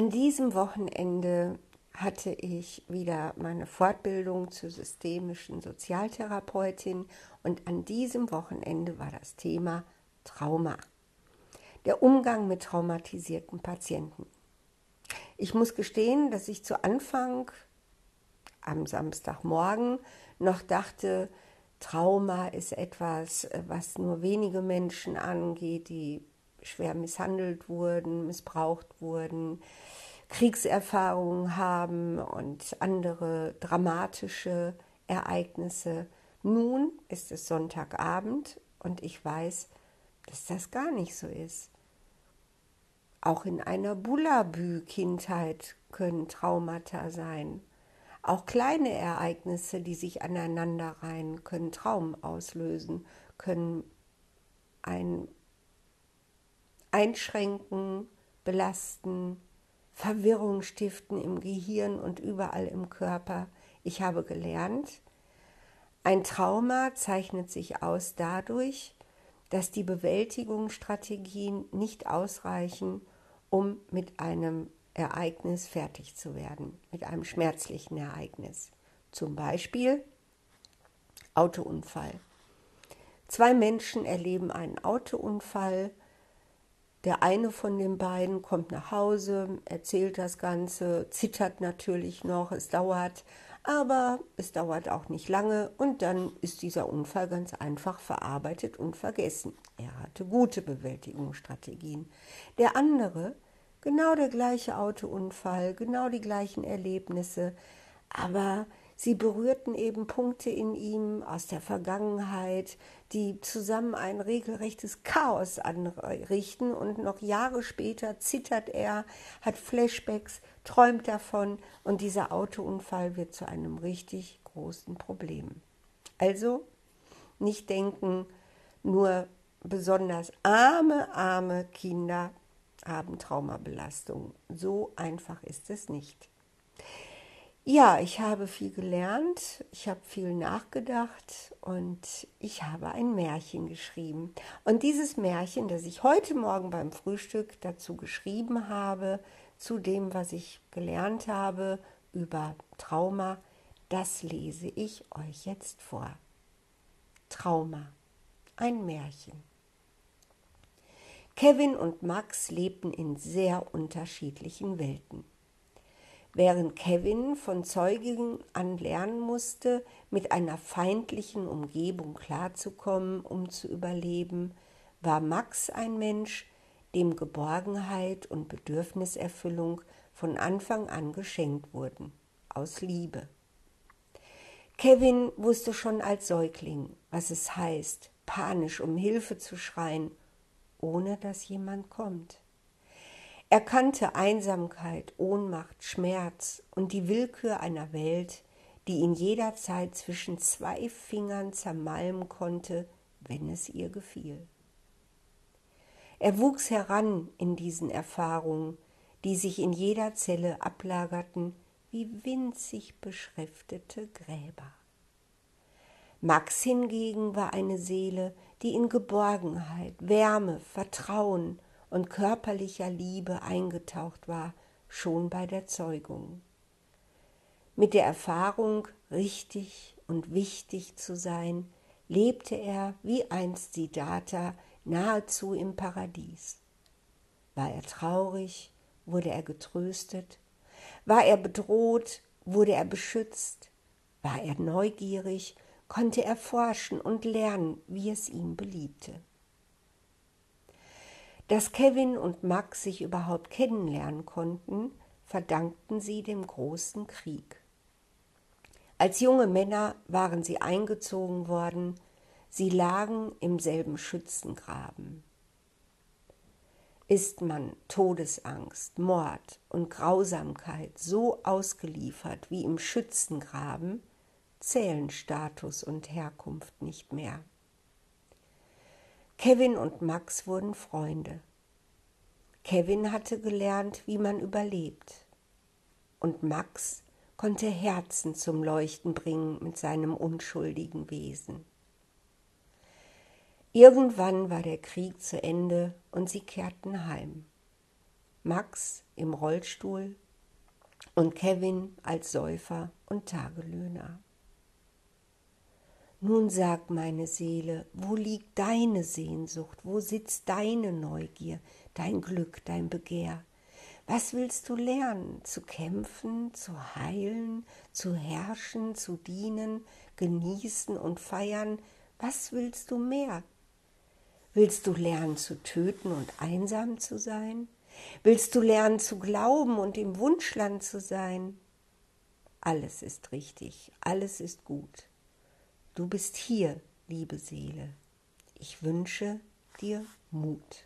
An diesem Wochenende hatte ich wieder meine Fortbildung zur systemischen Sozialtherapeutin und an diesem Wochenende war das Thema Trauma. Der Umgang mit traumatisierten Patienten. Ich muss gestehen, dass ich zu Anfang am Samstagmorgen noch dachte, Trauma ist etwas, was nur wenige Menschen angeht, die schwer misshandelt wurden, missbraucht wurden, Kriegserfahrungen haben und andere dramatische Ereignisse. Nun ist es Sonntagabend und ich weiß, dass das gar nicht so ist. Auch in einer Bullabü-Kindheit können Traumata sein. Auch kleine Ereignisse, die sich aneinander reihen, können Traum auslösen, können ein Einschränken, belasten, Verwirrung stiften im Gehirn und überall im Körper. Ich habe gelernt, ein Trauma zeichnet sich aus dadurch, dass die Bewältigungsstrategien nicht ausreichen, um mit einem Ereignis fertig zu werden, mit einem schmerzlichen Ereignis. Zum Beispiel Autounfall. Zwei Menschen erleben einen Autounfall, der eine von den beiden kommt nach Hause, erzählt das Ganze, zittert natürlich noch, es dauert, aber es dauert auch nicht lange und dann ist dieser Unfall ganz einfach verarbeitet und vergessen. Er hatte gute Bewältigungsstrategien. Der andere, genau der gleiche Autounfall, genau die gleichen Erlebnisse, aber Sie berührten eben Punkte in ihm aus der Vergangenheit, die zusammen ein regelrechtes Chaos anrichten und noch Jahre später zittert er, hat Flashbacks, träumt davon und dieser Autounfall wird zu einem richtig großen Problem. Also nicht denken, nur besonders arme, arme Kinder haben Traumabelastung. So einfach ist es nicht. Ja, ich habe viel gelernt, ich habe viel nachgedacht und ich habe ein Märchen geschrieben. Und dieses Märchen, das ich heute Morgen beim Frühstück dazu geschrieben habe, zu dem, was ich gelernt habe über Trauma, das lese ich euch jetzt vor. Trauma, ein Märchen. Kevin und Max lebten in sehr unterschiedlichen Welten. Während Kevin von Zeugen an lernen musste, mit einer feindlichen Umgebung klarzukommen, um zu überleben, war Max ein Mensch, dem Geborgenheit und Bedürfniserfüllung von Anfang an geschenkt wurden, aus Liebe. Kevin wusste schon als Säugling, was es heißt, panisch um Hilfe zu schreien, ohne dass jemand kommt. Er kannte Einsamkeit, Ohnmacht, Schmerz und die Willkür einer Welt, die ihn jederzeit zwischen zwei Fingern zermalmen konnte, wenn es ihr gefiel. Er wuchs heran in diesen Erfahrungen, die sich in jeder Zelle ablagerten wie winzig beschriftete Gräber. Max hingegen war eine Seele, die in Geborgenheit, Wärme, Vertrauen und körperlicher Liebe eingetaucht war, schon bei der Zeugung. Mit der Erfahrung, richtig und wichtig zu sein, lebte er wie einst Siddhartha nahezu im Paradies. War er traurig, wurde er getröstet, war er bedroht, wurde er beschützt, war er neugierig, konnte er forschen und lernen, wie es ihm beliebte. Dass Kevin und Max sich überhaupt kennenlernen konnten, verdankten sie dem großen Krieg. Als junge Männer waren sie eingezogen worden, sie lagen im selben Schützengraben. Ist man Todesangst, Mord und Grausamkeit so ausgeliefert wie im Schützengraben, zählen Status und Herkunft nicht mehr. Kevin und Max wurden Freunde. Kevin hatte gelernt, wie man überlebt. Und Max konnte Herzen zum Leuchten bringen mit seinem unschuldigen Wesen. Irgendwann war der Krieg zu Ende und sie kehrten heim. Max im Rollstuhl und Kevin als Säufer und Tagelöhner. Nun sag meine Seele, wo liegt deine Sehnsucht, wo sitzt deine Neugier, dein Glück, dein Begehr? Was willst du lernen? Zu kämpfen, zu heilen, zu herrschen, zu dienen, genießen und feiern? Was willst du mehr? Willst du lernen zu töten und einsam zu sein? Willst du lernen zu glauben und im Wunschland zu sein? Alles ist richtig, alles ist gut. Du bist hier, liebe Seele. Ich wünsche dir Mut.